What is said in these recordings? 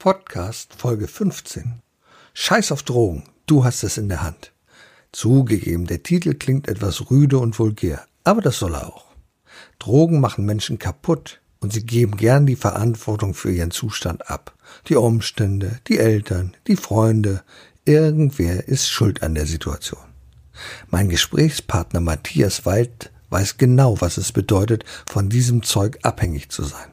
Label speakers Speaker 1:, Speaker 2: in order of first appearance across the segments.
Speaker 1: Podcast Folge 15. Scheiß auf Drogen, du hast es in der Hand. Zugegeben, der Titel klingt etwas rüde und vulgär, aber das soll er auch. Drogen machen Menschen kaputt und sie geben gern die Verantwortung für ihren Zustand ab. Die Umstände, die Eltern, die Freunde, irgendwer ist schuld an der Situation. Mein Gesprächspartner Matthias Wald weiß genau, was es bedeutet, von diesem Zeug abhängig zu sein.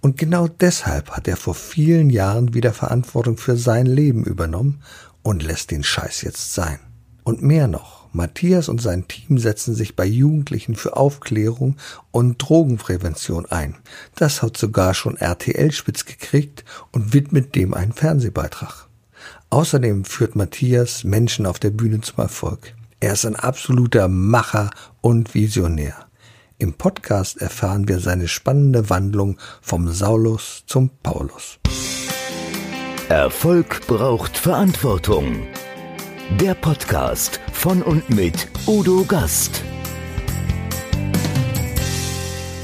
Speaker 1: Und genau deshalb hat er vor vielen Jahren wieder Verantwortung für sein Leben übernommen und lässt den Scheiß jetzt sein. Und mehr noch, Matthias und sein Team setzen sich bei Jugendlichen für Aufklärung und Drogenprävention ein. Das hat sogar schon RTL spitz gekriegt und widmet dem einen Fernsehbeitrag. Außerdem führt Matthias Menschen auf der Bühne zum Erfolg. Er ist ein absoluter Macher und Visionär. Im Podcast erfahren wir seine spannende Wandlung vom Saulus zum Paulus.
Speaker 2: Erfolg braucht Verantwortung. Der Podcast von und mit Udo Gast.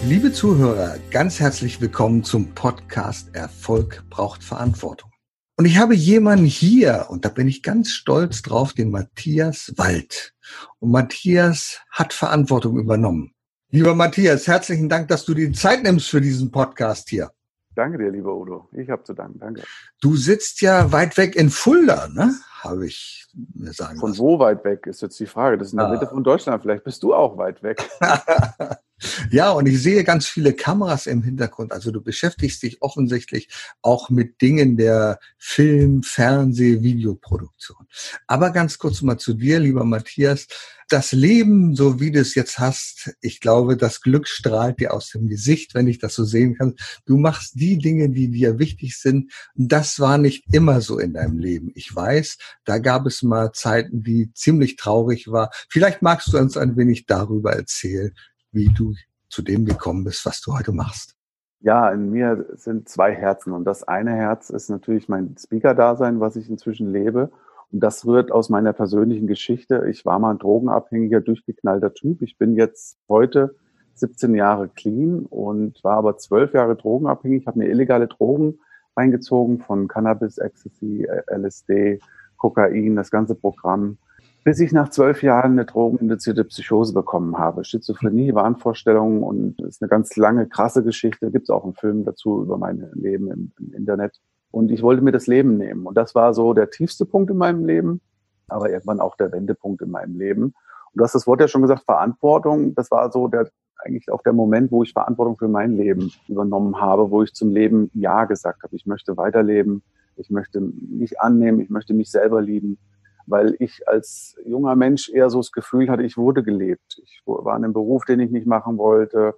Speaker 1: Liebe Zuhörer, ganz herzlich willkommen zum Podcast Erfolg braucht Verantwortung. Und ich habe jemanden hier, und da bin ich ganz stolz drauf, den Matthias Wald. Und Matthias hat Verantwortung übernommen. Lieber Matthias, herzlichen Dank, dass du die Zeit nimmst für diesen Podcast hier.
Speaker 3: Danke dir, lieber Udo. Ich habe zu danken. Danke.
Speaker 1: Du sitzt ja weit weg in Fulda, ne? Habe ich mir sagen
Speaker 3: Von lassen. wo weit weg ist jetzt die Frage. Das ist in der ah. Mitte von Deutschland. Vielleicht bist du auch weit weg.
Speaker 1: ja, und ich sehe ganz viele Kameras im Hintergrund. Also du beschäftigst dich offensichtlich auch mit Dingen der Film, Fernseh, Videoproduktion. Aber ganz kurz mal zu dir, lieber Matthias das Leben, so wie du es jetzt hast, ich glaube, das Glück strahlt dir aus dem Gesicht, wenn ich das so sehen kann. Du machst die Dinge, die dir wichtig sind. Das war nicht immer so in deinem Leben. Ich weiß, da gab es mal Zeiten, die ziemlich traurig war. Vielleicht magst du uns ein wenig darüber erzählen, wie du zu dem gekommen bist, was du heute machst.
Speaker 3: Ja, in mir sind zwei Herzen und das eine Herz ist natürlich mein Speaker-Dasein, was ich inzwischen lebe und das rührt aus meiner persönlichen Geschichte. Ich war mal ein drogenabhängiger, durchgeknallter Typ. Ich bin jetzt heute 17 Jahre clean und war aber zwölf Jahre drogenabhängig, habe mir illegale Drogen reingezogen von Cannabis, Ecstasy, LSD, Kokain, das ganze Programm, bis ich nach zwölf Jahren eine drogeninduzierte Psychose bekommen habe. Schizophrenie, Wahnvorstellungen und ist eine ganz lange, krasse Geschichte. Gibt es auch einen Film dazu über mein Leben im, im Internet. Und ich wollte mir das Leben nehmen. Und das war so der tiefste Punkt in meinem Leben, aber irgendwann auch der Wendepunkt in meinem Leben. Und du hast das Wort ja schon gesagt, Verantwortung. Das war so der, eigentlich auch der Moment, wo ich Verantwortung für mein Leben übernommen habe, wo ich zum Leben Ja gesagt habe. Ich möchte weiterleben. Ich möchte mich annehmen. Ich möchte mich selber lieben. Weil ich als junger Mensch eher so das Gefühl hatte, ich wurde gelebt. Ich war in einem Beruf, den ich nicht machen wollte.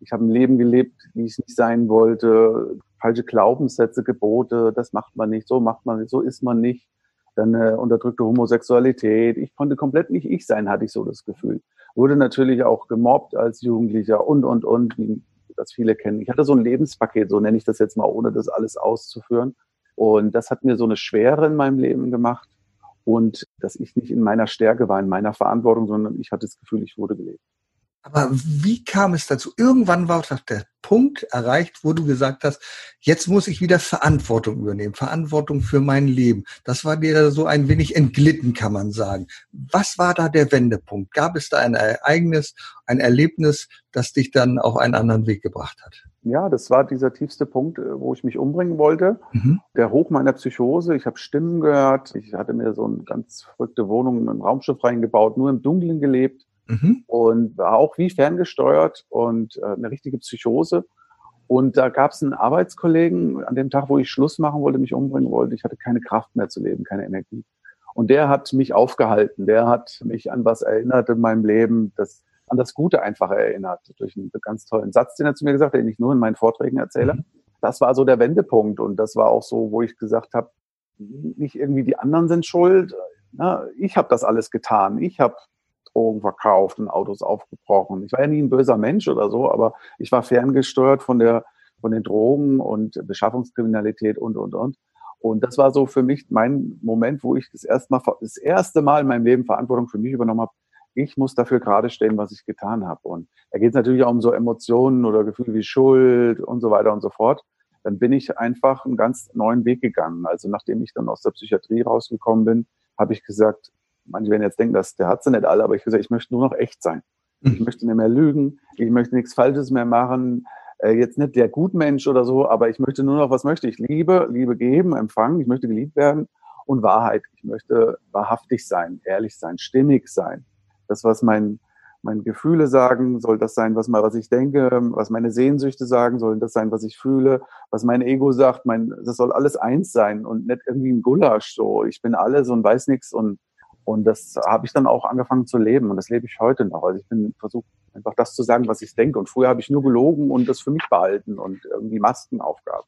Speaker 3: Ich habe ein Leben gelebt, wie ich es nicht sein wollte falsche Glaubenssätze, Gebote, das macht man nicht, so macht man nicht, so ist man nicht. Dann äh, unterdrückte Homosexualität. Ich konnte komplett nicht ich sein, hatte ich so das Gefühl. Wurde natürlich auch gemobbt als Jugendlicher und, und, und, wie das viele kennen. Ich hatte so ein Lebenspaket, so nenne ich das jetzt mal, ohne das alles auszuführen. Und das hat mir so eine Schwere in meinem Leben gemacht. Und dass ich nicht in meiner Stärke war, in meiner Verantwortung, sondern ich hatte das Gefühl, ich wurde gelebt.
Speaker 1: Aber wie kam es dazu? Irgendwann war der Punkt erreicht, wo du gesagt hast, jetzt muss ich wieder Verantwortung übernehmen, Verantwortung für mein Leben. Das war dir so ein wenig entglitten, kann man sagen. Was war da der Wendepunkt? Gab es da ein Ereignis, ein Erlebnis, das dich dann auf einen anderen Weg gebracht hat?
Speaker 3: Ja, das war dieser tiefste Punkt, äh, wo ich mich umbringen wollte. Mhm. Der Hoch meiner Psychose. Ich habe Stimmen gehört. Ich hatte mir so eine ganz verrückte Wohnung, ein Raumschiff reingebaut, nur im Dunkeln gelebt mhm. und war auch wie ferngesteuert und äh, eine richtige Psychose. Und da gab es einen Arbeitskollegen, an dem Tag, wo ich Schluss machen wollte, mich umbringen wollte, ich hatte keine Kraft mehr zu leben, keine Energie. Und der hat mich aufgehalten, der hat mich an was erinnert in meinem Leben, das an das Gute einfach erinnert, durch einen ganz tollen Satz, den er zu mir gesagt hat, den ich nur in meinen Vorträgen erzähle. Mhm. Das war so der Wendepunkt und das war auch so, wo ich gesagt habe, nicht irgendwie die anderen sind schuld, na, ich habe das alles getan, ich habe Drogen verkauft und Autos aufgebrochen. Ich war ja nie ein böser Mensch oder so, aber ich war ferngesteuert von der, von den Drogen und Beschaffungskriminalität und, und, und. Und das war so für mich mein Moment, wo ich das erste Mal, das erste Mal in meinem Leben Verantwortung für mich übernommen habe. Ich muss dafür gerade stehen, was ich getan habe. Und da geht es natürlich auch um so Emotionen oder Gefühle wie Schuld und so weiter und so fort. dann bin ich einfach einen ganz neuen Weg gegangen. Also nachdem ich dann aus der Psychiatrie rausgekommen bin, habe ich gesagt, manche werden jetzt denken, dass der hat sie nicht alle, aber ich gesagt, ich möchte nur noch echt sein. Ich mhm. möchte nicht mehr lügen, ich möchte nichts Falsches mehr machen. Äh, jetzt nicht der Gutmensch oder so, aber ich möchte nur noch, was möchte ich? Liebe, Liebe geben, empfangen, ich möchte geliebt werden und Wahrheit. Ich möchte wahrhaftig sein, ehrlich sein, stimmig sein. Das, was mein, meine Gefühle sagen, soll das sein, was, mal, was ich denke, was meine Sehnsüchte sagen, soll das sein, was ich fühle, was mein Ego sagt, mein, das soll alles eins sein und nicht irgendwie ein Gulasch, so, ich bin alles und weiß nichts und und das habe ich dann auch angefangen zu leben und das lebe ich heute noch. Also ich bin versucht einfach das zu sagen, was ich denke. Und früher habe ich nur gelogen und das für mich behalten und irgendwie Masken aufgaben.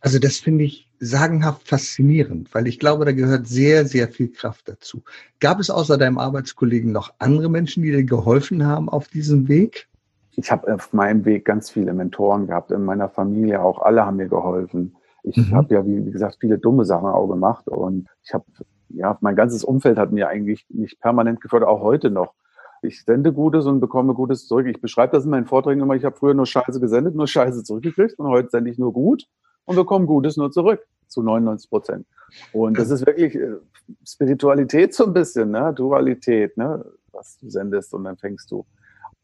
Speaker 1: Also das finde ich sagenhaft faszinierend, weil ich glaube, da gehört sehr, sehr viel Kraft dazu. Gab es außer deinem Arbeitskollegen noch andere Menschen, die dir geholfen haben auf diesem Weg?
Speaker 3: Ich habe auf meinem Weg ganz viele Mentoren gehabt, in meiner Familie auch. Alle haben mir geholfen. Ich mhm. habe ja, wie, wie gesagt, viele dumme Sachen auch gemacht und ich habe ja, mein ganzes Umfeld hat mir eigentlich mich permanent gefördert, auch heute noch. Ich sende Gutes und bekomme Gutes zurück. Ich beschreibe das in meinen Vorträgen immer. Ich habe früher nur Scheiße gesendet, nur Scheiße zurückgekriegt und heute sende ich nur gut und bekomme Gutes nur zurück zu 99 Prozent. Und das ist wirklich äh, Spiritualität so ein bisschen, ne? Dualität, ne? was du sendest und dann fängst du.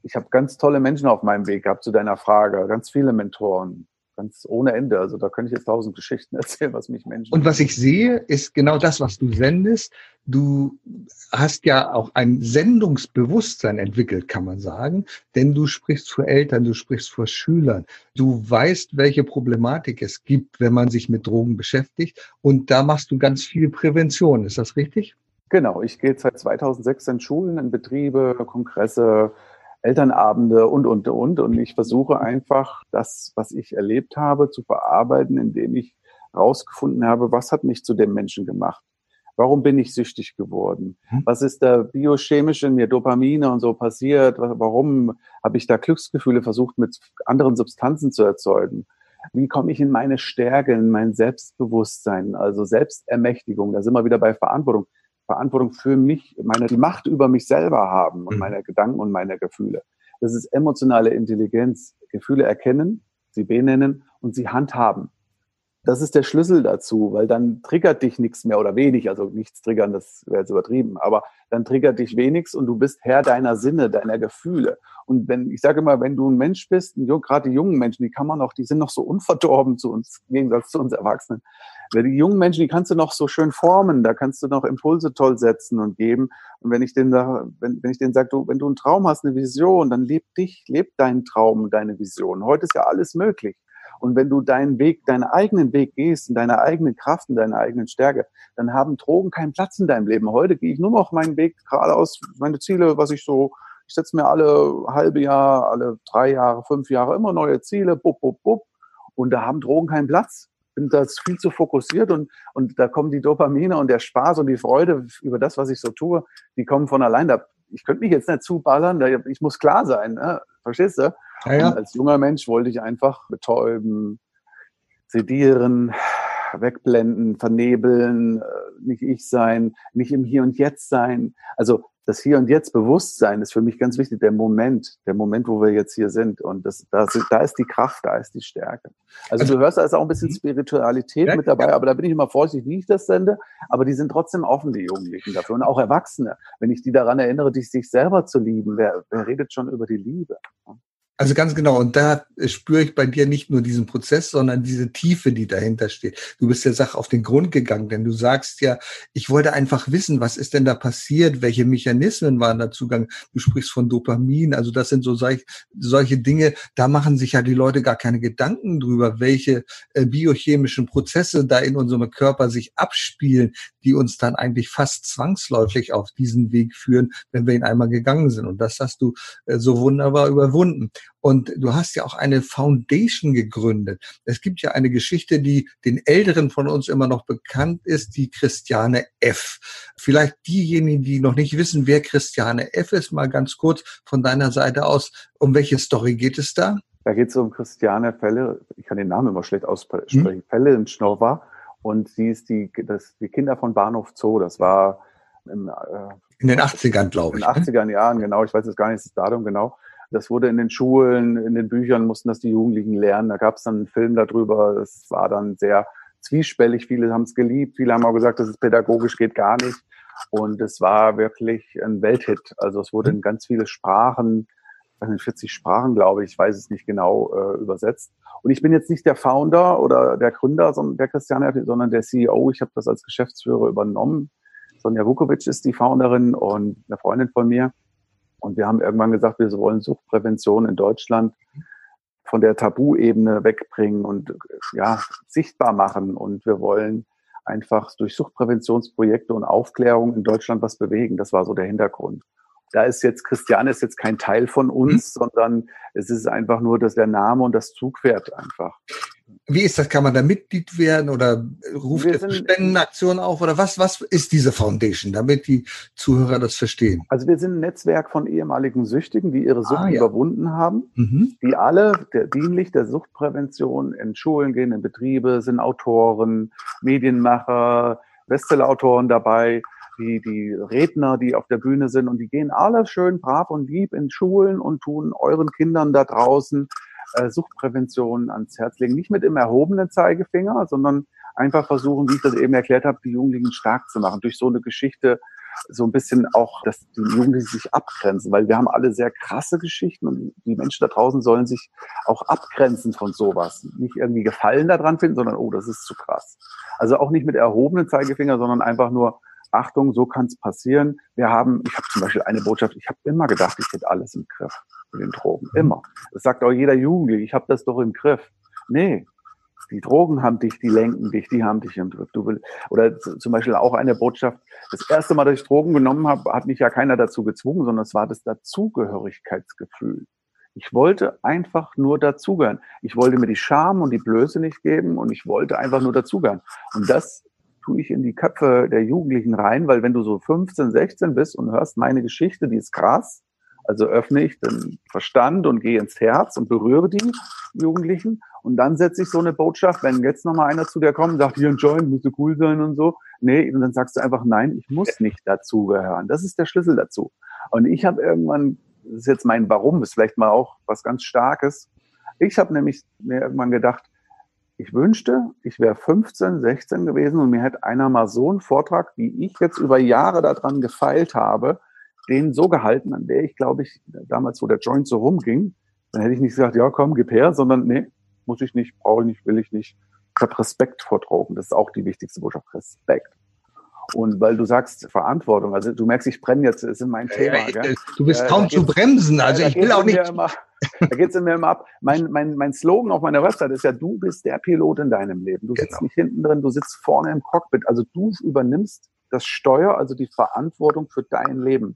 Speaker 3: Ich habe ganz tolle Menschen auf meinem Weg gehabt zu deiner Frage, ganz viele Mentoren, ganz ohne Ende. Also da könnte ich jetzt tausend Geschichten erzählen, was mich Menschen.
Speaker 1: Und was ich sehe, ist genau das, was du sendest. Du hast ja auch ein Sendungsbewusstsein entwickelt, kann man sagen, denn du sprichst vor Eltern, du sprichst vor Schülern. Du weißt, welche Problematik es gibt, wenn man sich mit Drogen beschäftigt. Und da machst du ganz viel Prävention. Ist das richtig?
Speaker 3: Genau, ich gehe seit 2006 in Schulen, in Betriebe, Kongresse, Elternabende und, und, und. Und ich versuche einfach, das, was ich erlebt habe, zu verarbeiten, indem ich herausgefunden habe, was hat mich zu dem Menschen gemacht? Warum bin ich süchtig geworden? Hm. Was ist da biochemisch in mir, Dopamine und so passiert? Warum habe ich da Glücksgefühle versucht, mit anderen Substanzen zu erzeugen? Wie komme ich in meine Stärke, in mein Selbstbewusstsein, also Selbstermächtigung? Da sind wir wieder bei Verantwortung. Verantwortung für mich, meine, die Macht über mich selber haben und mhm. meine Gedanken und meine Gefühle. Das ist emotionale Intelligenz. Gefühle erkennen, sie benennen und sie handhaben. Das ist der Schlüssel dazu, weil dann triggert dich nichts mehr oder wenig, also nichts triggern, das wäre jetzt übertrieben, aber dann triggert dich wenig und du bist Herr deiner Sinne, deiner Gefühle. Und wenn, ich sage immer, wenn du ein Mensch bist, gerade die jungen Menschen, die kann man noch, die sind noch so unverdorben zu uns, im Gegensatz zu uns Erwachsenen. Weil die jungen Menschen, die kannst du noch so schön formen, da kannst du noch Impulse toll setzen und geben. Und wenn ich denen sage, wenn, wenn ich denen sage, du, wenn du einen Traum hast, eine Vision, dann leb dich, leb deinen Traum, deine Vision. Heute ist ja alles möglich. Und wenn du deinen Weg, deinen eigenen Weg gehst, in deiner eigenen Kraft, in deiner eigenen Stärke, dann haben Drogen keinen Platz in deinem Leben. Heute gehe ich nur noch meinen Weg geradeaus, meine Ziele, was ich so, ich setze mir alle halbe Jahr, alle drei Jahre, fünf Jahre immer neue Ziele, bup, bup, bup. Und da haben Drogen keinen Platz bin da viel zu fokussiert und, und da kommen die Dopamine und der Spaß und die Freude über das, was ich so tue, die kommen von allein. Da, ich könnte mich jetzt nicht zuballern, da, ich muss klar sein, ne? verstehst du? Ja, ja. als junger Mensch wollte ich einfach betäuben, sedieren, wegblenden, vernebeln, äh, nicht ich sein, nicht im Hier und Jetzt sein. Also das Hier und Jetzt Bewusstsein ist für mich ganz wichtig, der Moment, der Moment, wo wir jetzt hier sind. Und das, das, da ist die Kraft, da ist die Stärke. Also, also du hörst da ist auch ein bisschen mhm. Spiritualität ja, mit dabei, ja. aber da bin ich immer vorsichtig, wie ich das sende. Aber die sind trotzdem offen, die Jugendlichen dafür. Und auch Erwachsene. Wenn ich die daran erinnere, sich selber zu lieben, wer, wer redet schon über die Liebe?
Speaker 1: Also ganz genau. Und da spüre ich bei dir nicht nur diesen Prozess, sondern diese Tiefe, die dahinter steht. Du bist der Sache auf den Grund gegangen, denn du sagst ja, ich wollte einfach wissen, was ist denn da passiert? Welche Mechanismen waren da Zugang? Du sprichst von Dopamin. Also das sind so solch, solche Dinge, da machen sich ja die Leute gar keine Gedanken drüber, welche äh, biochemischen Prozesse da in unserem Körper sich abspielen, die uns dann eigentlich fast zwangsläufig auf diesen Weg führen, wenn wir ihn einmal gegangen sind. Und das hast du äh, so wunderbar überwunden. Und du hast ja auch eine Foundation gegründet. Es gibt ja eine Geschichte, die den Älteren von uns immer noch bekannt ist, die Christiane F. Vielleicht diejenigen, die noch nicht wissen, wer Christiane F ist, mal ganz kurz von deiner Seite aus. Um welche Story geht es da?
Speaker 3: Da geht es um Christiane Felle, ich kann den Namen immer schlecht aussprechen, hm? Felle in Schnorr und sie ist die, das, die Kinder von Bahnhof Zoo. Das war
Speaker 1: im, äh, in den 80ern, glaube ich.
Speaker 3: In den 80er Jahren, genau. Ich weiß jetzt gar nicht das Datum genau. Das wurde in den Schulen, in den Büchern mussten das die Jugendlichen lernen. Da gab es dann einen Film darüber. Das war dann sehr zwiespällig. Viele haben es geliebt, viele haben auch gesagt, das ist pädagogisch geht gar nicht. Und es war wirklich ein Welthit. Also es wurde in ganz viele Sprachen, 40 Sprachen, glaube ich, ich weiß es nicht genau, äh, übersetzt. Und ich bin jetzt nicht der Founder oder der Gründer sondern der Christiane, sondern der CEO. Ich habe das als Geschäftsführer übernommen. Sonja Vukovic ist die Founderin und eine Freundin von mir. Und wir haben irgendwann gesagt, wir wollen Suchtprävention in Deutschland von der Tabuebene wegbringen und ja, sichtbar machen. Und wir wollen einfach durch Suchtpräventionsprojekte und Aufklärung in Deutschland was bewegen. Das war so der Hintergrund da ist jetzt Christiane ist jetzt kein Teil von uns, mhm. sondern es ist einfach nur dass der Name und das Zugpferd einfach.
Speaker 1: Wie ist das? Kann man da Mitglied werden oder ruft ihr Spendenaktionen auf oder was? Was ist diese Foundation, damit die Zuhörer das verstehen?
Speaker 3: Also wir sind ein Netzwerk von ehemaligen Süchtigen, die ihre Sucht ah, ja. überwunden haben, mhm. die alle der, dienlich der Suchtprävention in Schulen gehen, in Betriebe, sind Autoren, Medienmacher, Bestsellerautoren dabei die, die Redner, die auf der Bühne sind und die gehen alle schön brav und lieb in Schulen und tun euren Kindern da draußen äh, Suchtprävention ans Herz legen. Nicht mit dem erhobenen Zeigefinger, sondern einfach versuchen, wie ich das eben erklärt habe, die Jugendlichen stark zu machen. Durch so eine Geschichte so ein bisschen auch, dass die Jugendlichen sich abgrenzen, weil wir haben alle sehr krasse Geschichten und die Menschen da draußen sollen sich auch abgrenzen von sowas. Nicht irgendwie Gefallen daran finden, sondern, oh, das ist zu krass. Also auch nicht mit erhobenen Zeigefinger, sondern einfach nur, Achtung, so kann es passieren. Wir haben, ich habe zum Beispiel eine Botschaft, ich habe immer gedacht, ich hätte alles im Griff mit den Drogen. Immer. Das sagt auch jeder Jugendliche, ich habe das doch im Griff. Nee, die Drogen haben dich, die lenken dich, die haben dich im Griff. Du will, oder zum Beispiel auch eine Botschaft, das erste Mal, dass ich Drogen genommen habe, hat mich ja keiner dazu gezwungen, sondern es war das Dazugehörigkeitsgefühl. Ich wollte einfach nur dazugehören. Ich wollte mir die Scham und die Blöße nicht geben und ich wollte einfach nur dazugehören. Und das tue ich in die Köpfe der Jugendlichen rein, weil wenn du so 15, 16 bist und hörst meine Geschichte, die ist krass, also öffne ich den Verstand und gehe ins Herz und berühre die Jugendlichen. Und dann setze ich so eine Botschaft, wenn jetzt nochmal einer zu dir kommt und sagt, hier ein Joint, müsste cool sein und so. Nee, und dann sagst du einfach, nein, ich muss nicht dazugehören. Das ist der Schlüssel dazu. Und ich habe irgendwann, das ist jetzt mein Warum, ist vielleicht mal auch was ganz Starkes. Ich habe nämlich mir irgendwann gedacht, ich wünschte, ich wäre 15, 16 gewesen und mir hätte einer mal so einen Vortrag, wie ich jetzt über Jahre daran gefeilt habe, den so gehalten, an der ich, glaube ich, damals, wo der Joint so rumging, dann hätte ich nicht gesagt, ja, komm, gib her, sondern nee, muss ich nicht, brauche ich nicht, will ich nicht. Ich habe Respekt vor Drogen. Das ist auch die wichtigste Botschaft. Respekt. Und weil du sagst Verantwortung, also du merkst, ich brenne jetzt, ist in mein Thema.
Speaker 1: Gell? Du bist kaum äh, zu bremsen, also ich will auch nicht.
Speaker 3: Immer, da geht es in mir immer ab. Mein, mein, mein Slogan auf meiner Website ist ja, du bist der Pilot in deinem Leben. Du sitzt genau. nicht hinten drin, du sitzt vorne im Cockpit. Also du übernimmst das Steuer, also die Verantwortung für dein Leben.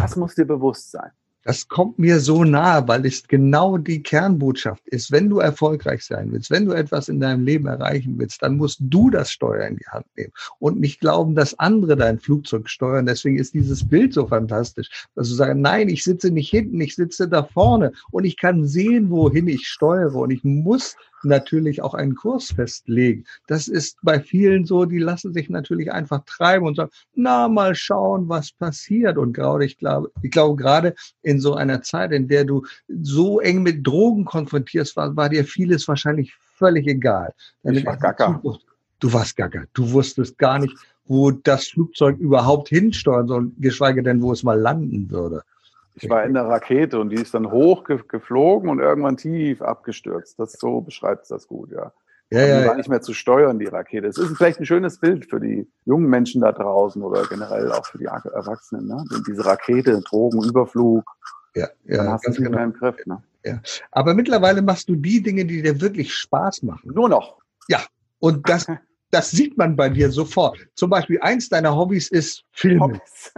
Speaker 3: Das muss dir bewusst sein.
Speaker 1: Das kommt mir so nahe, weil es genau die Kernbotschaft ist. Wenn du erfolgreich sein willst, wenn du etwas in deinem Leben erreichen willst, dann musst du das Steuer in die Hand nehmen und nicht glauben, dass andere dein Flugzeug steuern. Deswegen ist dieses Bild so fantastisch, dass du sagst, nein, ich sitze nicht hinten, ich sitze da vorne und ich kann sehen, wohin ich steuere und ich muss natürlich auch einen Kurs festlegen. Das ist bei vielen so, die lassen sich natürlich einfach treiben und sagen, na, mal schauen, was passiert. Und gerade, ich glaube, ich glaube, gerade in so einer Zeit, in der du so eng mit Drogen konfrontierst, war, war dir vieles wahrscheinlich völlig egal.
Speaker 3: Ich war gaga.
Speaker 1: Du warst gaga. Du wusstest gar nicht, wo das Flugzeug überhaupt hinsteuern soll, geschweige denn, wo es mal landen würde.
Speaker 3: Ich war in der Rakete und die ist dann hoch geflogen und irgendwann tief abgestürzt. Das so beschreibt es das gut, ja. Ja, ja, war nicht mehr zu steuern, die Rakete. Es ist vielleicht ein schönes Bild für die jungen Menschen da draußen oder generell auch für die Erwachsenen. Ne? Diese Rakete, Drogenüberflug,
Speaker 1: ja, ja,
Speaker 3: dann hast du es genau. im Griff. Ne?
Speaker 1: Ja. Aber mittlerweile machst du die Dinge, die dir wirklich Spaß machen.
Speaker 3: Nur noch.
Speaker 1: Ja, und das, das sieht man bei dir sofort. Zum Beispiel eins deiner Hobbys ist Filmen. Hobbys.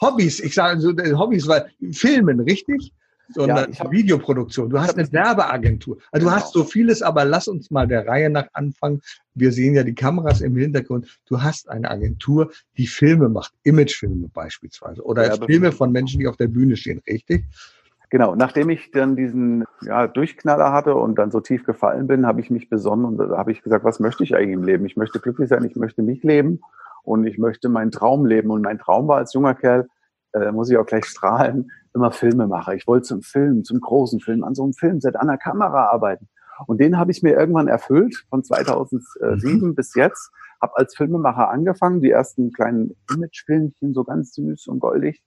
Speaker 1: Hobbys, ich sage so äh, Hobbys, weil Filmen, richtig? Sondern ja, Videoproduktion. Du hast eine Werbeagentur. Also genau. du hast so vieles, aber lass uns mal der Reihe nach anfangen. Wir sehen ja die Kameras im Hintergrund. Du hast eine Agentur, die Filme macht, Imagefilme beispielsweise oder ja, Filme von Menschen, die auf der Bühne stehen, richtig?
Speaker 3: Genau, nachdem ich dann diesen ja, Durchknaller hatte und dann so tief gefallen bin, habe ich mich besonnen und da habe ich gesagt, was möchte ich eigentlich im Leben? Ich möchte glücklich sein, ich möchte mich leben und ich möchte meinen Traum leben. Und mein Traum war als junger Kerl, äh, muss ich auch gleich strahlen, immer Filmemacher. Ich wollte zum Film, zum großen Film, an so einem Filmset, an der Kamera arbeiten. Und den habe ich mir irgendwann erfüllt, von 2007 mhm. bis jetzt. Habe als Filmemacher angefangen, die ersten kleinen Imagefilmchen, so ganz süß und goldig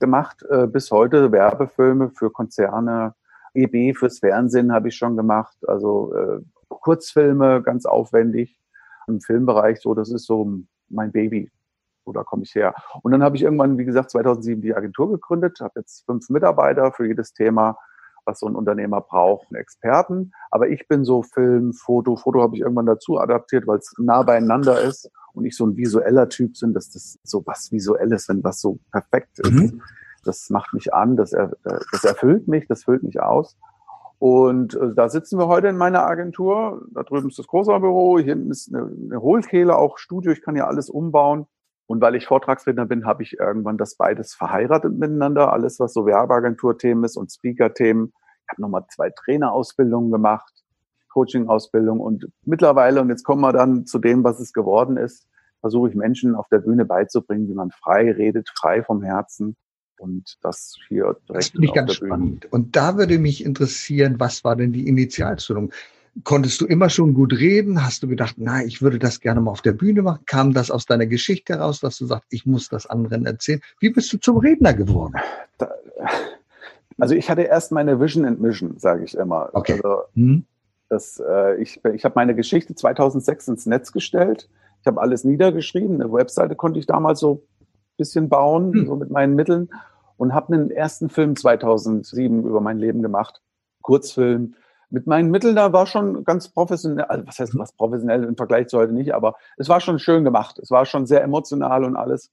Speaker 3: gemacht, äh, bis heute Werbefilme für Konzerne, EB fürs Fernsehen habe ich schon gemacht, also äh, Kurzfilme ganz aufwendig im Filmbereich, so das ist so mein Baby, da komme ich her. Und dann habe ich irgendwann, wie gesagt, 2007 die Agentur gegründet, habe jetzt fünf Mitarbeiter für jedes Thema was so ein Unternehmer braucht, einen Experten. Aber ich bin so Film, Foto, Foto habe ich irgendwann dazu adaptiert, weil es nah beieinander ist und ich so ein visueller Typ bin, dass das so was Visuelles, wenn was so perfekt ist. Mhm. Das macht mich an, das, er, das erfüllt mich, das füllt mich aus. Und äh, da sitzen wir heute in meiner Agentur. Da drüben ist das große Büro, hier hinten ist eine, eine Hohlkehle, auch Studio. Ich kann ja alles umbauen. Und weil ich Vortragsredner bin, habe ich irgendwann das beides verheiratet miteinander. Alles, was so Werbeagentur-Themen ist und Speaker-Themen. Ich habe nochmal zwei Trainerausbildungen gemacht, Coaching-Ausbildung. Und mittlerweile, und jetzt kommen wir dann zu dem, was es geworden ist, versuche ich Menschen auf der Bühne beizubringen, wie man frei redet, frei vom Herzen. Und das hier
Speaker 1: direkt. Das finde ich ganz spannend. Und da würde mich interessieren, was war denn die Initialzündung? Konntest du immer schon gut reden? Hast du gedacht, na, ich würde das gerne mal auf der Bühne machen? Kam das aus deiner Geschichte heraus, dass du sagst, ich muss das anderen erzählen? Wie bist du zum Redner geworden?
Speaker 3: also ich hatte erst meine Vision and Mission, sage ich immer. Okay. Also, hm. das, äh, ich ich habe meine Geschichte 2006 ins Netz gestellt. Ich habe alles niedergeschrieben. Eine Webseite konnte ich damals so bisschen bauen, hm. so mit meinen Mitteln. Und habe einen ersten Film 2007 über mein Leben gemacht. Kurzfilm mit meinen Mitteln, da war schon ganz professionell, also was heißt was professionell im Vergleich zu heute nicht, aber es war schon schön gemacht. Es war schon sehr emotional und alles.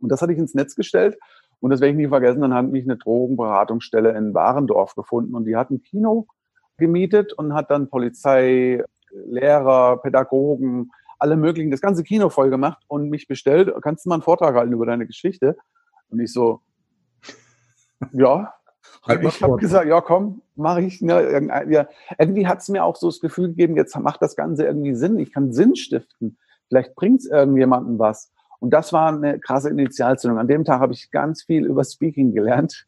Speaker 3: Und das hatte ich ins Netz gestellt. Und das werde ich nie vergessen. Dann hat mich eine Drogenberatungsstelle in Warendorf gefunden und die hat ein Kino gemietet und hat dann Polizei, Lehrer, Pädagogen, alle möglichen, das ganze Kino voll gemacht und mich bestellt, kannst du mal einen Vortrag halten über deine Geschichte? Und ich so, ja, Halt ich habe gesagt, ja komm, mache ich. Ne, ja, irgendwie hat es mir auch so das Gefühl gegeben, jetzt macht das Ganze irgendwie Sinn. Ich kann Sinn stiften. Vielleicht bringt es irgendjemandem was. Und das war eine krasse Initialzündung. An dem Tag habe ich ganz viel über Speaking gelernt.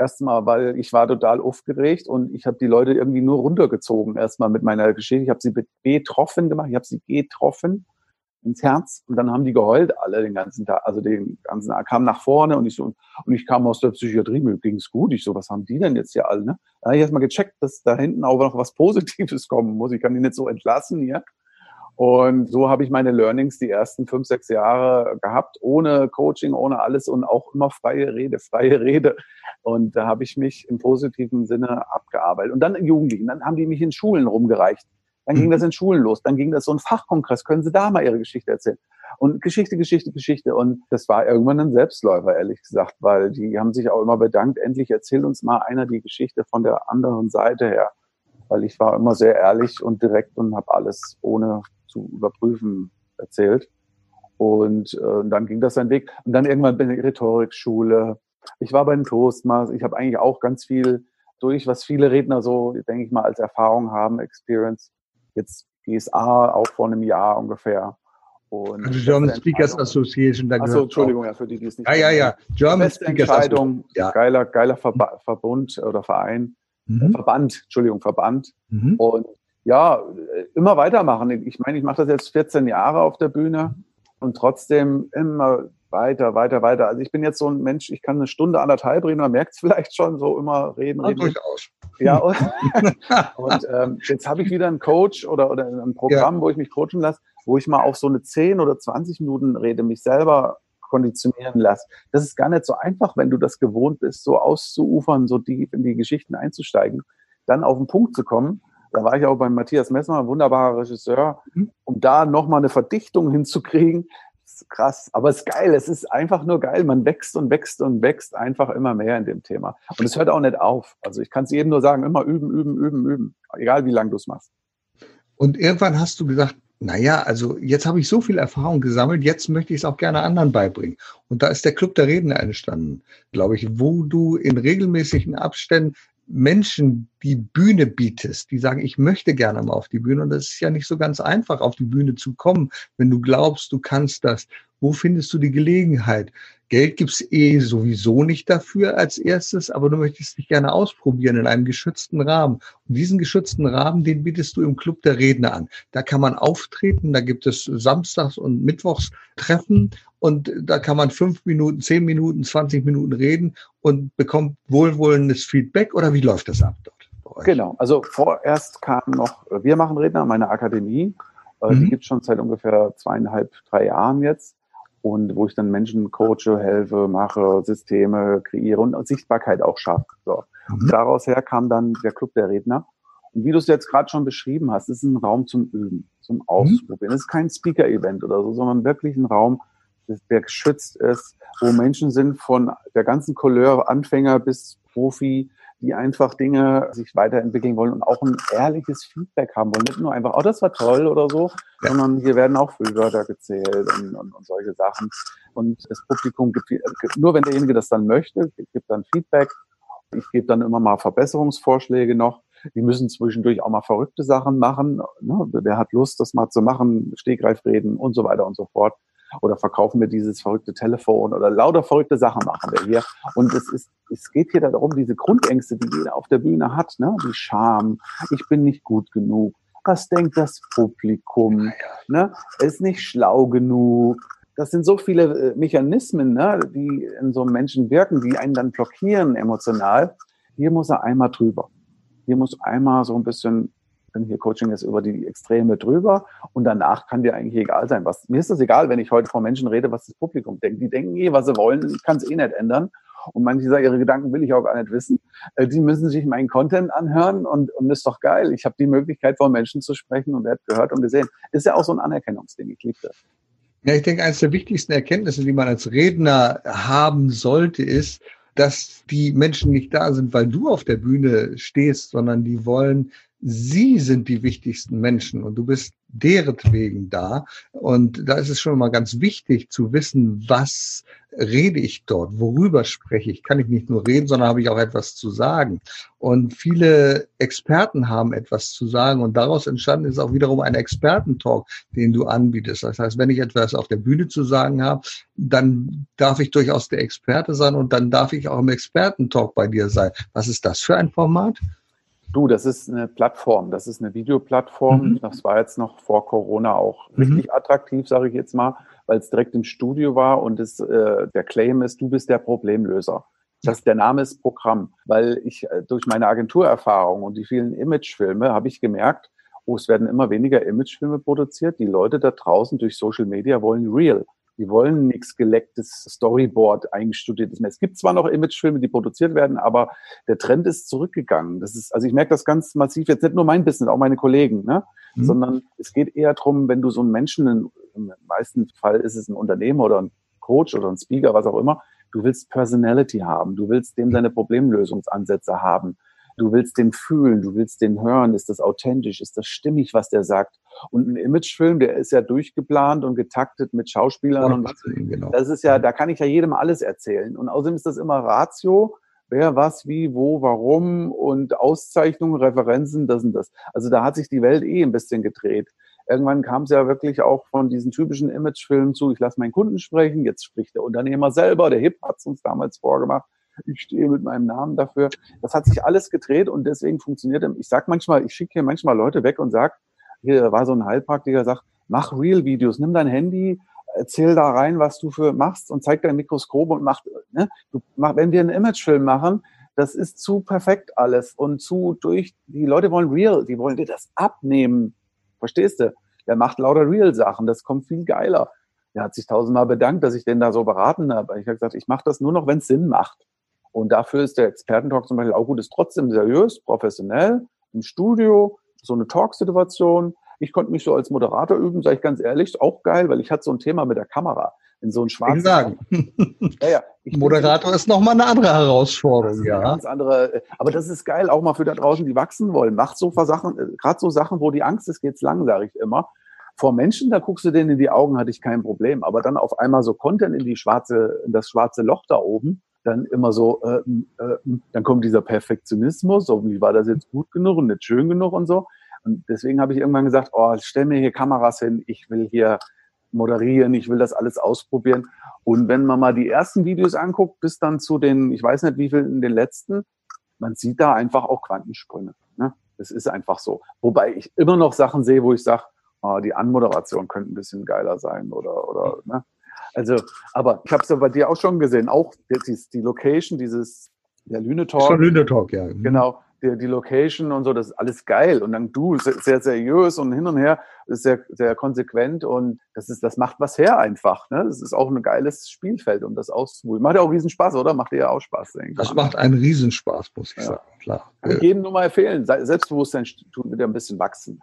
Speaker 3: Erstmal, weil ich war total aufgeregt und ich habe die Leute irgendwie nur runtergezogen. Erstmal mit meiner Geschichte. Ich habe sie betroffen gemacht, ich habe sie getroffen ins Herz und dann haben die geheult alle den ganzen Tag, also den ganzen Tag, kam nach vorne und ich so, und ich kam aus der Psychiatrie, mir ging's gut. Ich so, was haben die denn jetzt hier alle, ne? Da habe ich erstmal gecheckt, dass da hinten auch noch was Positives kommen muss. Ich kann die nicht so entlassen hier. Und so habe ich meine Learnings die ersten fünf, sechs Jahre gehabt, ohne Coaching, ohne alles und auch immer freie Rede, freie Rede. Und da habe ich mich im positiven Sinne abgearbeitet. Und dann Jugendlichen, dann haben die mich in Schulen rumgereicht dann ging das mhm. in Schulen los. Dann ging das so ein Fachkongress. Können Sie da mal Ihre Geschichte erzählen? Und Geschichte, Geschichte, Geschichte. Und das war irgendwann ein Selbstläufer, ehrlich gesagt, weil die haben sich auch immer bedankt. Endlich erzählt uns mal einer die Geschichte von der anderen Seite her. Weil ich war immer sehr ehrlich und direkt und habe alles ohne zu überprüfen erzählt. Und äh, dann ging das seinen Weg. Und dann irgendwann bin ich Rhetorikschule. Ich war bei den Toastmasters. Ich habe eigentlich auch ganz viel durch, was viele Redner so, denke ich mal, als Erfahrung haben, Experience jetzt GSA auch vor einem Jahr ungefähr.
Speaker 1: Und also German Speakers Association.
Speaker 3: Da Achso, Entschuldigung, ja, für die, die es
Speaker 1: nicht Ja, ja, ja.
Speaker 3: German Beste Speakers Entscheidung, ja. geiler, geiler Verba Verbund oder Verein, mhm. Verband, Entschuldigung, Verband. Mhm. Und ja, immer weitermachen. Ich meine, ich mache das jetzt 14 Jahre auf der Bühne und trotzdem immer weiter, weiter, weiter. Also ich bin jetzt so ein Mensch, ich kann eine Stunde, anderthalb reden, man merkt es vielleicht schon, so immer reden. reden.
Speaker 1: durchaus.
Speaker 3: Ja, und, und ähm, jetzt habe ich wieder einen Coach oder, oder ein Programm, ja. wo ich mich coachen lasse, wo ich mal auch so eine 10 oder 20 Minuten rede, mich selber konditionieren lasse. Das ist gar nicht so einfach, wenn du das gewohnt bist, so auszuufern, so tief in die Geschichten einzusteigen, dann auf den Punkt zu kommen. Da war ich auch beim Matthias Messmer, ein wunderbarer Regisseur, mhm. um da nochmal eine Verdichtung hinzukriegen, krass. Aber es ist geil. Es ist einfach nur geil. Man wächst und wächst und wächst einfach immer mehr in dem Thema. Und es hört auch nicht auf. Also ich kann es jedem nur sagen, immer üben, üben, üben, üben. Egal wie lange du es machst.
Speaker 1: Und irgendwann hast du gesagt, naja, also jetzt habe ich so viel Erfahrung gesammelt, jetzt möchte ich es auch gerne anderen beibringen. Und da ist der Club der Redner entstanden, glaube ich, wo du in regelmäßigen Abständen Menschen, die Bühne bietest, die sagen, ich möchte gerne mal auf die Bühne. Und das ist ja nicht so ganz einfach, auf die Bühne zu kommen, wenn du glaubst, du kannst das. Wo findest du die Gelegenheit? Geld gibt's eh sowieso nicht dafür als erstes, aber du möchtest dich gerne ausprobieren in einem geschützten Rahmen. Und diesen geschützten Rahmen, den bietest du im Club der Redner an. Da kann man auftreten, da gibt es samstags und mittwochs Treffen und da kann man fünf Minuten, zehn Minuten, zwanzig Minuten reden und bekommt wohlwollendes Feedback oder wie läuft das ab dort?
Speaker 3: Genau, also vorerst kam noch, wir machen Redner, meine Akademie, äh, mhm. die gibt es schon seit ungefähr zweieinhalb, drei Jahren jetzt und wo ich dann Menschen coache, helfe, mache, Systeme kreiere und Sichtbarkeit auch schaffe. So. Mhm. Daraus her kam dann der Club der Redner. Und wie du es jetzt gerade schon beschrieben hast, ist ein Raum zum Üben, zum mhm. Ausprobieren. Es ist kein Speaker-Event oder so, sondern wirklich ein Raum, der geschützt ist, wo Menschen sind von der ganzen Couleur, Anfänger bis Profi, die einfach Dinge sich weiterentwickeln wollen und auch ein ehrliches Feedback haben wollen. Nicht nur einfach, oh, das war toll oder so, ja. sondern hier werden auch Frühwörter gezählt und, und, und solche Sachen. Und das Publikum gibt, nur wenn derjenige das dann möchte, gibt dann Feedback. Ich gebe dann immer mal Verbesserungsvorschläge noch. Die müssen zwischendurch auch mal verrückte Sachen machen. Ne? Wer hat Lust, das mal zu machen? Stegreif reden und so weiter und so fort oder verkaufen wir dieses verrückte Telefon oder lauter verrückte Sachen machen wir hier. Und es ist, es geht hier darum, diese Grundängste, die jeder auf der Bühne hat, ne? die Scham, ich bin nicht gut genug, was denkt das Publikum, ne? ist nicht schlau genug. Das sind so viele äh, Mechanismen, ne, die in so einem Menschen wirken, die einen dann blockieren emotional. Hier muss er einmal drüber. Hier muss einmal so ein bisschen hier Coaching ist über die Extreme drüber und danach kann dir eigentlich egal sein. Was, mir ist das egal, wenn ich heute vor Menschen rede, was das Publikum denkt. Die denken eh, was sie wollen, ich kann es eh nicht ändern. Und manche sagen, ihre Gedanken will ich auch gar nicht wissen. Äh, die müssen sich meinen Content anhören und, und ist doch geil. Ich habe die Möglichkeit, vor Menschen zu sprechen und werde gehört und gesehen. Ist ja auch so ein Anerkennungsding. Ich liebe das.
Speaker 1: Ja, ich denke, eines der wichtigsten Erkenntnisse, die man als Redner haben sollte, ist, dass die Menschen nicht da sind, weil du auf der Bühne stehst, sondern die wollen sie sind die wichtigsten Menschen und du bist deretwegen da. Und da ist es schon mal ganz wichtig zu wissen, was rede ich dort, worüber spreche ich. Kann ich nicht nur reden, sondern habe ich auch etwas zu sagen. Und viele Experten haben etwas zu sagen und daraus entstanden ist auch wiederum ein Expertentalk, den du anbietest. Das heißt, wenn ich etwas auf der Bühne zu sagen habe, dann darf ich durchaus der Experte sein und dann darf ich auch im Expertentalk bei dir sein. Was ist das für ein Format?
Speaker 3: Du, das ist eine Plattform, das ist eine Videoplattform. Mhm. Das war jetzt noch vor Corona auch mhm. richtig attraktiv, sage ich jetzt mal, weil es direkt im Studio war und es, äh, der Claim ist, du bist der Problemlöser. Das der Name ist Programm, weil ich äh, durch meine Agenturerfahrung und die vielen Imagefilme habe ich gemerkt, oh, es werden immer weniger Imagefilme produziert. Die Leute da draußen durch Social Media wollen real. Die wollen nichts gelecktes Storyboard eingestudiertes mehr. Es gibt zwar noch Imagefilme, die produziert werden, aber der Trend ist zurückgegangen. Das ist, also ich merke das ganz massiv, jetzt nicht nur mein Business, auch meine Kollegen, ne? Mhm. sondern es geht eher darum, wenn du so einen Menschen, im meisten Fall ist es ein Unternehmer oder ein Coach oder ein Speaker, was auch immer, du willst Personality haben, du willst dem seine Problemlösungsansätze haben Du willst den fühlen, du willst den hören. Ist das authentisch? Ist das stimmig, was der sagt? Und ein Imagefilm, der ist ja durchgeplant und getaktet mit Schauspielern und was. Genau. Das ist ja, da kann ich ja jedem alles erzählen. Und außerdem ist das immer Ratio. Wer, was, wie, wo, warum und Auszeichnungen, Referenzen, das und das. Also da hat sich die Welt eh ein bisschen gedreht. Irgendwann kam es ja wirklich auch von diesen typischen Imagefilmen zu, ich lasse meinen Kunden sprechen, jetzt spricht der Unternehmer selber, der Hip hat es uns damals vorgemacht ich stehe mit meinem Namen dafür. Das hat sich alles gedreht und deswegen funktioniert. Ich sag manchmal, ich schicke hier manchmal Leute weg und sag, hier war so ein Heilpraktiker, sagt, mach Real-Videos, nimm dein Handy, erzähl da rein, was du für machst und zeig dein Mikroskop und mach, ne, du mach, wenn wir einen Imagefilm machen, das ist zu perfekt alles und zu durch, die Leute wollen real, die wollen dir das abnehmen. Verstehst du? Der macht lauter Real-Sachen, das kommt viel geiler. Er hat sich tausendmal bedankt, dass ich den da so beraten habe. Ich habe gesagt, ich mache das nur noch, wenn es Sinn macht. Und dafür ist der Expertentalk zum Beispiel auch gut, ist trotzdem seriös, professionell, im Studio, so eine Talksituation. Ich konnte mich so als Moderator üben, sage ich ganz ehrlich, auch geil, weil ich hatte so ein Thema mit der Kamera in so ein schwarzes.
Speaker 1: sagen. ja, ja. Moderator ist nochmal eine andere Herausforderung, ja.
Speaker 3: Ganz andere, aber das ist geil, auch mal für da draußen, die wachsen wollen. Macht so Sachen, äh, gerade so Sachen, wo die Angst ist, geht's lang, sage ich immer. Vor Menschen, da guckst du denen in die Augen, hatte ich kein Problem. Aber dann auf einmal so Content in die schwarze, in das schwarze Loch da oben, dann immer so, äh, äh, dann kommt dieser Perfektionismus, so wie war das jetzt gut genug und nicht schön genug und so. Und deswegen habe ich irgendwann gesagt, oh, stell mir hier Kameras hin, ich will hier moderieren, ich will das alles ausprobieren. Und wenn man mal die ersten Videos anguckt, bis dann zu den, ich weiß nicht wie viel in den letzten, man sieht da einfach auch Quantensprünge. Ne? Das ist einfach so. Wobei ich immer noch Sachen sehe, wo ich sage, oh, die Anmoderation könnte ein bisschen geiler sein oder, oder ne? Also, aber ich habe es ja bei dir auch schon gesehen, auch die, die Location, dieses der Lüne Talk.
Speaker 1: Schon Lüne Talk, ja.
Speaker 3: Genau die, die Location und so, das ist alles geil. Und dann du, sehr, sehr seriös und hin und her, ist sehr, sehr konsequent und das ist, das macht was her einfach. Ne? Das ist auch ein geiles Spielfeld, um das auszuprobieren. Macht ja auch riesen Spaß, oder? Macht dir ja auch Spaß,
Speaker 1: denke ich. Das macht einen Riesenspaß, muss ich ja. sagen, klar.
Speaker 3: Kann ich jedem nur mal empfehlen. Selbstbewusstsein tut wieder ein bisschen wachsen.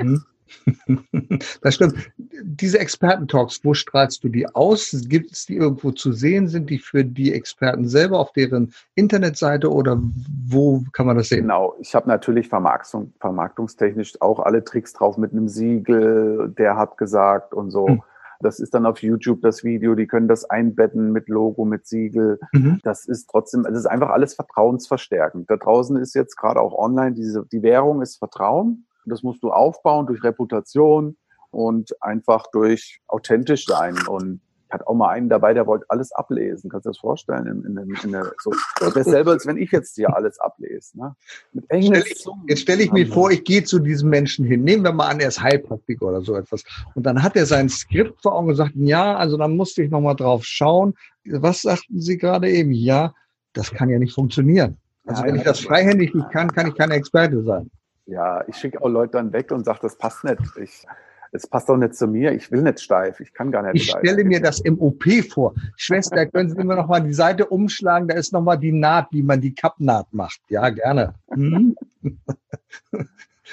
Speaker 1: Mhm. Das stimmt. Diese Experten-Talks, wo strahlst du die aus? Gibt es die irgendwo zu sehen? Sind die für die Experten selber auf deren Internetseite oder wo kann man das sehen?
Speaker 3: Genau, ich habe natürlich Vermarktung, vermarktungstechnisch auch alle Tricks drauf mit einem Siegel, der hat gesagt und so. Hm. Das ist dann auf YouTube das Video, die können das einbetten mit Logo, mit Siegel. Mhm. Das ist trotzdem, es ist einfach alles vertrauensverstärkend. Da draußen ist jetzt gerade auch online, diese, die Währung ist Vertrauen. Das musst du aufbauen durch Reputation und einfach durch authentisch sein. Und ich hatte auch mal einen dabei, der wollte alles ablesen. Kannst du dir das vorstellen? In, in, in, in der, so, das wäre selber, als wenn ich jetzt hier alles ablese. Ne?
Speaker 1: Mit Englisch. Stell ich, jetzt stelle ich mir vor, ich gehe zu diesem Menschen hin. Nehmen wir mal an, er ist Heilpraktiker oder so etwas. Und dann hat er sein Skript vor Augen und sagt, ja, also dann musste ich nochmal drauf schauen. Was sagten Sie gerade eben? Ja, das kann ja nicht funktionieren. Also ja, wenn ich das freihändig nicht kann, kann ich kein Experte sein.
Speaker 3: Ja, ich schicke auch Leute dann weg und sage, das passt nicht. Ich, es passt doch nicht zu mir. Ich will nicht steif. Ich kann gar nicht
Speaker 1: ich steif. Ich stelle mir das im OP vor. Schwester, können Sie immer noch mal die Seite umschlagen? Da ist noch mal die Naht, wie man die Kappnaht macht. Ja, gerne. Hm?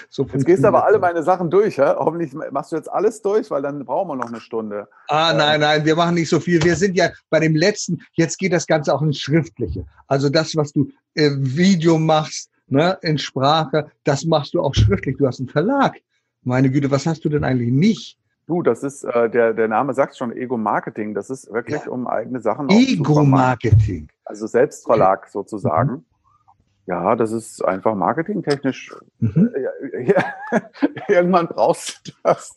Speaker 3: So jetzt gehst du aber alle meine Sachen durch, ja? Hoffentlich machst du jetzt alles durch, weil dann brauchen wir noch eine Stunde.
Speaker 1: Ah, nein, nein, wir machen nicht so viel. Wir sind ja bei dem letzten, jetzt geht das Ganze auch ins Schriftliche. Also das, was du äh, Video machst, ne, in Sprache, das machst du auch schriftlich. Du hast einen Verlag. Meine Güte, was hast du denn eigentlich nicht?
Speaker 3: Du, das ist, äh, der, der Name sagt schon, Ego-Marketing. Das ist wirklich ja. um eigene Sachen
Speaker 1: Ego-Marketing.
Speaker 3: Also Selbstverlag sozusagen. Mhm. Ja, das ist einfach marketingtechnisch. Mhm. Ja, irgendwann brauchst du das.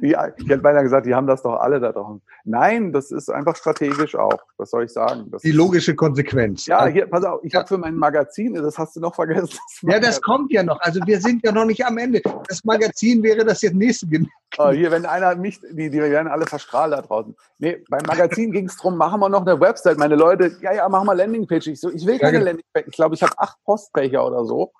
Speaker 3: Die, ich hätte beinahe gesagt, die haben das doch alle da draußen. Nein, das ist einfach strategisch auch. Was soll ich sagen? Das
Speaker 1: die logische Konsequenz.
Speaker 3: Ja, hier, pass auf, ich ja. habe für mein Magazin, das hast du noch vergessen.
Speaker 1: Das ja, das kommt ja noch. Also wir sind ja noch nicht am Ende. Das Magazin wäre das jetzt nächste.
Speaker 3: Oh, hier, wenn einer mich, die, die werden alle verstrahlt da draußen. Nee, beim Magazin ging es darum, machen wir noch eine Website. Meine Leute, ja, ja, machen wir Landingpage. Ich so, ich will keine ja, genau. Landingpage. Ich glaube, ich habe acht Postbecher oder so.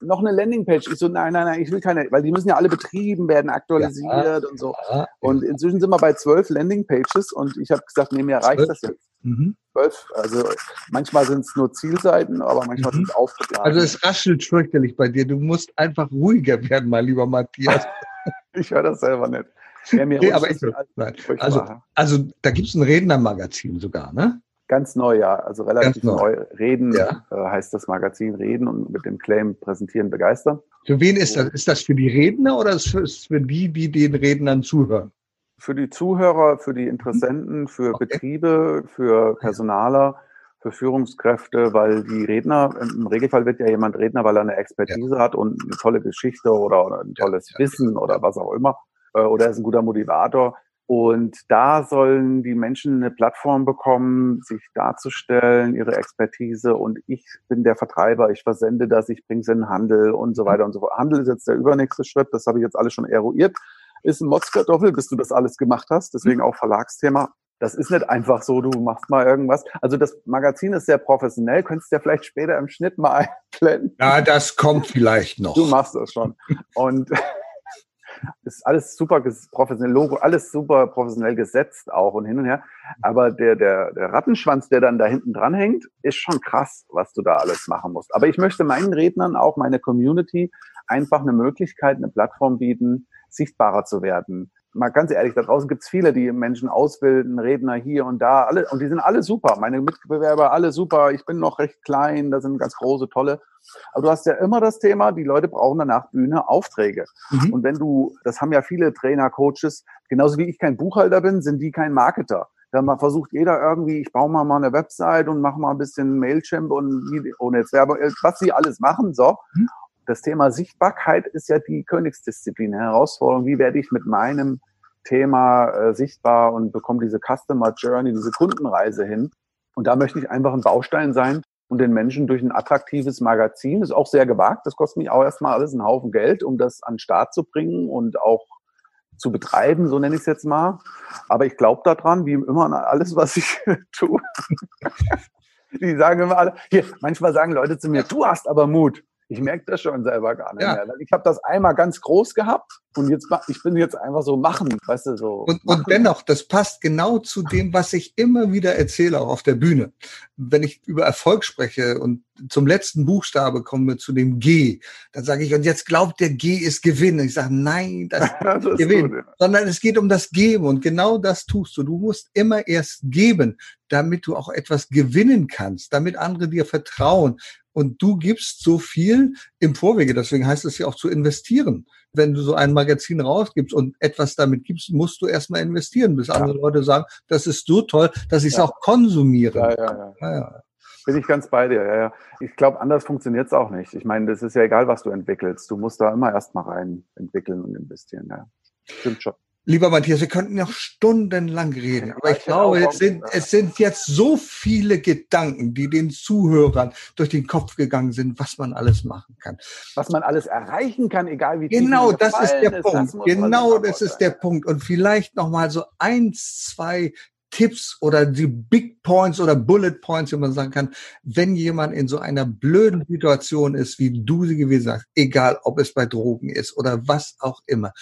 Speaker 3: Noch eine Landingpage. Ich so, nein, nein, nein, ich will keine, weil die müssen ja alle betrieben werden, aktualisiert ja, und so. Ja, und inzwischen sind wir bei zwölf Landingpages und ich habe gesagt, nee, mir reicht 12? das jetzt. Mhm. Zwölf. Also manchmal sind es nur Zielseiten, aber manchmal mhm. sind es aufgeladen.
Speaker 1: Also es raschelt fürchterlich bei dir. Du musst einfach ruhiger werden, mein lieber Matthias.
Speaker 3: ich höre das selber nicht.
Speaker 1: Ja, nee, aber ich, nein. Also, also da gibt es ein Rednermagazin sogar, ne?
Speaker 3: Ganz neu, ja. Also relativ neu. neu. Reden ja. äh, heißt das Magazin Reden und mit dem Claim präsentieren, begeistern.
Speaker 1: Für wen ist das? Ist das für die Redner oder ist es für die, die den Rednern zuhören?
Speaker 3: Für die Zuhörer, für die Interessenten, für okay. Betriebe, für Personaler, für Führungskräfte, weil die Redner, im Regelfall wird ja jemand Redner, weil er eine Expertise ja. hat und eine tolle Geschichte oder, oder ein tolles ja. Wissen oder was auch immer. Äh, oder er ist ein guter Motivator und da sollen die Menschen eine Plattform bekommen, sich darzustellen, ihre Expertise. Und ich bin der Vertreiber, ich versende das, ich bringe es in den Handel und so weiter und so fort. Handel ist jetzt der übernächste Schritt, das habe ich jetzt alles schon eruiert. Ist ein Motzkartoffel, bis du das alles gemacht hast, deswegen auch Verlagsthema. Das ist nicht einfach so, du machst mal irgendwas. Also das Magazin ist sehr professionell, könntest du ja vielleicht später im Schnitt mal einblenden.
Speaker 1: Ja, das kommt vielleicht noch.
Speaker 3: Du machst das schon. Und ist alles super professionell, Logo, alles super professionell gesetzt auch und hin und her. Aber der, der, der Rattenschwanz, der dann da hinten dran hängt, ist schon krass, was du da alles machen musst. Aber ich möchte meinen Rednern auch, meine Community, einfach eine Möglichkeit, eine Plattform bieten, sichtbarer zu werden, mal ganz ehrlich, da draußen gibt es viele, die Menschen ausbilden, Redner hier und da, alle, und die sind alle super. Meine Mitbewerber, alle super. Ich bin noch recht klein, da sind ganz große, tolle. Aber du hast ja immer das Thema, die Leute brauchen danach Bühne, Aufträge. Mhm. Und wenn du, das haben ja viele Trainer, Coaches, genauso wie ich kein Buchhalter bin, sind die kein Marketer. Da mal versucht jeder irgendwie, ich baue mal mal eine Website und mache mal ein bisschen Mailchimp und ohne jetzt Werbung, was sie alles machen, so. Hm. Das Thema Sichtbarkeit ist ja die Königsdisziplin, Herausforderung. Wie werde ich mit meinem Thema äh, sichtbar und bekomme diese Customer Journey, diese Kundenreise hin? Und da möchte ich einfach ein Baustein sein und den Menschen durch ein attraktives Magazin, ist auch sehr gewagt. Das kostet mich auch erstmal alles einen Haufen Geld, um das an den Start zu bringen und auch zu betreiben, so nenne ich es jetzt mal. Aber ich glaube daran, wie immer alles, was ich tue. Die sagen immer alle, hier, manchmal sagen Leute zu mir, du hast aber Mut. Ich merke das schon selber gar nicht ja. mehr. Ich habe das einmal ganz groß gehabt und jetzt ich bin jetzt einfach so machen, weißt du so.
Speaker 1: Und, und dennoch, das passt genau zu dem, was ich immer wieder erzähle, auch auf der Bühne. Wenn ich über Erfolg spreche und zum letzten Buchstabe kommen wir zu dem G, dann sage ich, und jetzt glaubt der G ist Gewinn. Und ich sage, nein, das, das ist Gewinn, gut, ja. sondern es geht um das Geben und genau das tust du. Du musst immer erst geben, damit du auch etwas gewinnen kannst, damit andere dir vertrauen, und du gibst so viel im Vorwege. Deswegen heißt es ja auch zu investieren. Wenn du so ein Magazin rausgibst und etwas damit gibst, musst du erstmal investieren, bis ja. andere Leute sagen, das ist so toll, dass ich es ja. auch konsumiere. Ja, ja,
Speaker 3: ja. ja, Bin ich ganz bei dir, ja, ja. Ich glaube, anders funktioniert es auch nicht. Ich meine, das ist ja egal, was du entwickelst. Du musst da immer erstmal rein entwickeln und investieren, ja. Stimmt schon.
Speaker 1: Lieber Matthias, wir könnten noch stundenlang reden, aber ich glaube, es sind, es sind jetzt so viele Gedanken, die den Zuhörern durch den Kopf gegangen sind, was man alles machen kann.
Speaker 3: Was man alles erreichen kann, egal wie
Speaker 1: Genau, das ist der ist, Punkt. Genau, das ist der Punkt. Und vielleicht noch mal so eins, zwei Tipps oder die Big Points oder Bullet Points, wie man sagen kann, wenn jemand in so einer blöden Situation ist, wie du sie gewesen hast, egal ob es bei Drogen ist oder was auch immer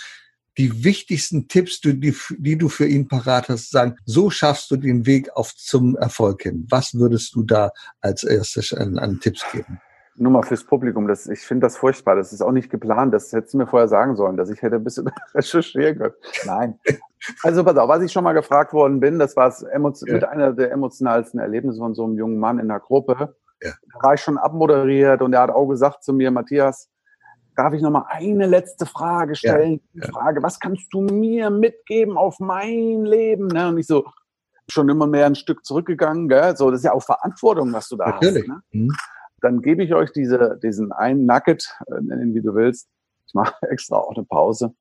Speaker 1: die wichtigsten Tipps, die, die, du für ihn parat hast, sagen, so schaffst du den Weg auf zum Erfolg hin. Was würdest du da als erstes an, an Tipps geben?
Speaker 3: Nur mal fürs Publikum, das, ich finde das furchtbar, das ist auch nicht geplant, das hättest du mir vorher sagen sollen, dass ich hätte ein bisschen recherchieren können. Nein. Also pass auf, was ich schon mal gefragt worden bin, das war ja. mit einer der emotionalsten Erlebnisse von so einem jungen Mann in der Gruppe. Ja. Da war ich schon abmoderiert und er hat auch gesagt zu mir, Matthias, darf ich noch mal eine letzte Frage stellen? Ja, ja. Frage, was kannst du mir mitgeben auf mein Leben? Ne? Und ich so, schon immer mehr ein Stück zurückgegangen, gell? So, das ist ja auch Verantwortung, was du da Natürlich. hast. Ne? Mhm. Dann gebe ich euch diese, diesen einen Nugget, äh, nennen wie du willst. Ich mache extra auch eine Pause.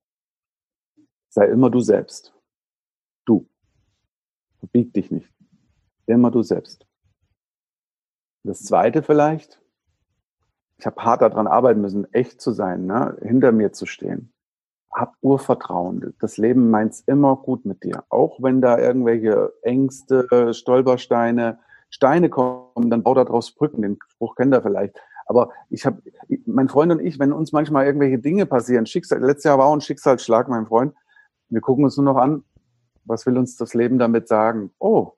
Speaker 3: Sei immer du selbst. Du. Verbieg dich nicht. Immer du selbst. Das zweite vielleicht, ich habe hart daran arbeiten müssen, echt zu sein, ne? hinter mir zu stehen. Hab Urvertrauen. Das Leben meint's immer gut mit dir. Auch wenn da irgendwelche Ängste, Stolpersteine, Steine kommen, dann bau da draus Brücken. Den Spruch kennt er vielleicht. Aber ich habe, mein Freund und ich, wenn uns manchmal irgendwelche Dinge passieren, Schicksal, letztes Jahr war auch ein Schicksalsschlag, mein Freund. Wir gucken uns nur noch an, was will uns das Leben damit sagen? Oh,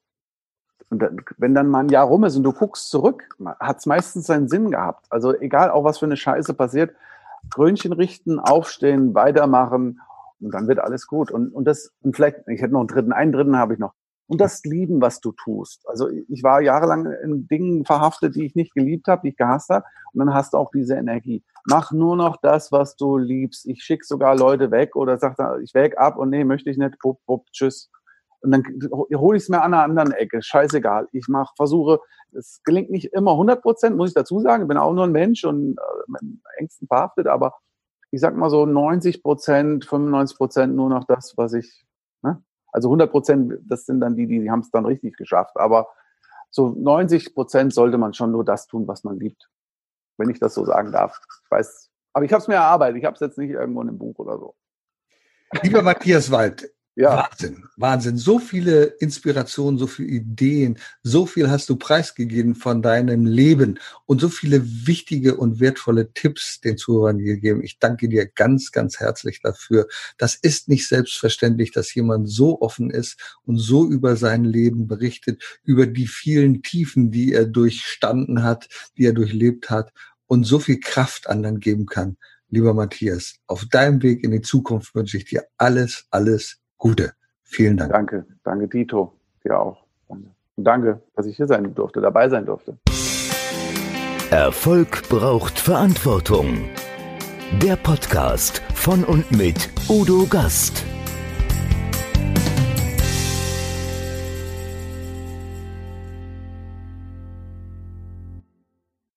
Speaker 3: und dann, wenn dann mal ein Jahr rum ist und du guckst zurück, hat es meistens seinen Sinn gehabt. Also egal auch was für eine Scheiße passiert, Krönchen richten, aufstehen, weitermachen und dann wird alles gut. Und, und das, und vielleicht, ich hätte noch einen dritten, einen dritten habe ich noch. Und das lieben, was du tust. Also ich war jahrelang in Dingen verhaftet, die ich nicht geliebt habe, die ich gehasst habe. Und dann hast du auch diese Energie. Mach nur noch das, was du liebst. Ich schicke sogar Leute weg oder sag, ich weg ab und nee, möchte ich nicht. Bup, bup, tschüss. Und dann hole ich es mir an einer anderen Ecke. Scheißegal. Ich mache, versuche, es gelingt nicht immer 100 Prozent, muss ich dazu sagen. Ich bin auch nur ein Mensch und äh, Ängsten verhaftet, aber ich sag mal so 90 Prozent, 95 Prozent nur noch das, was ich, ne? also 100 Prozent, das sind dann die, die, die haben es dann richtig geschafft. Aber so 90 Prozent sollte man schon nur das tun, was man liebt. Wenn ich das so sagen darf. Ich weiß, aber ich habe es mir erarbeitet. Ich habe es jetzt nicht irgendwo in einem Buch oder so.
Speaker 1: Lieber Matthias Wald, ja. Wahnsinn, Wahnsinn. So viele Inspirationen, so viele Ideen, so viel hast du preisgegeben von deinem Leben und so viele wichtige und wertvolle Tipps den Zuhörern gegeben. Ich danke dir ganz, ganz herzlich dafür. Das ist nicht selbstverständlich, dass jemand so offen ist und so über sein Leben berichtet, über die vielen Tiefen, die er durchstanden hat, die er durchlebt hat und so viel Kraft anderen geben kann. Lieber Matthias, auf deinem Weg in die Zukunft wünsche ich dir alles, alles Gute. Vielen Dank.
Speaker 3: Danke, danke Dito, dir auch. Und danke, dass ich hier sein durfte, dabei sein durfte.
Speaker 2: Erfolg braucht Verantwortung. Der Podcast von und mit Udo Gast.